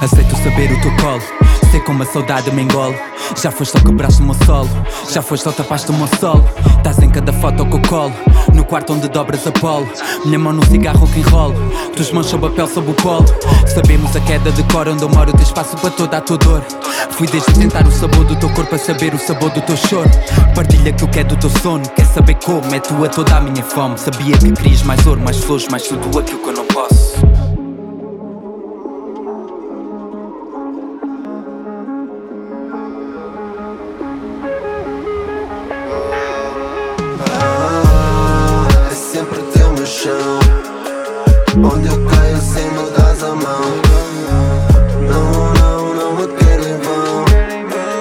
Aceito saber o teu colo Sei como a saudade me engole. Já foste ao quebraste o meu solo Já foste ao tapaste o meu solo. Estás em cada foto que eu colo No quarto onde dobras a polo. Minha mão no cigarro que enrolo Tuas mãos sob a pele, sob o polo. Sabemos a queda de cor onde eu moro Tem espaço para toda a tua dor Fui desde tentar o sabor do teu corpo A saber o sabor do teu choro. Partilha que é do teu sono. Quer saber como? É tua toda a minha fome. Sabia que querias mais ouro, mais flores Mais tudo aquilo que eu não posso. É sempre teu meu chão. Onde eu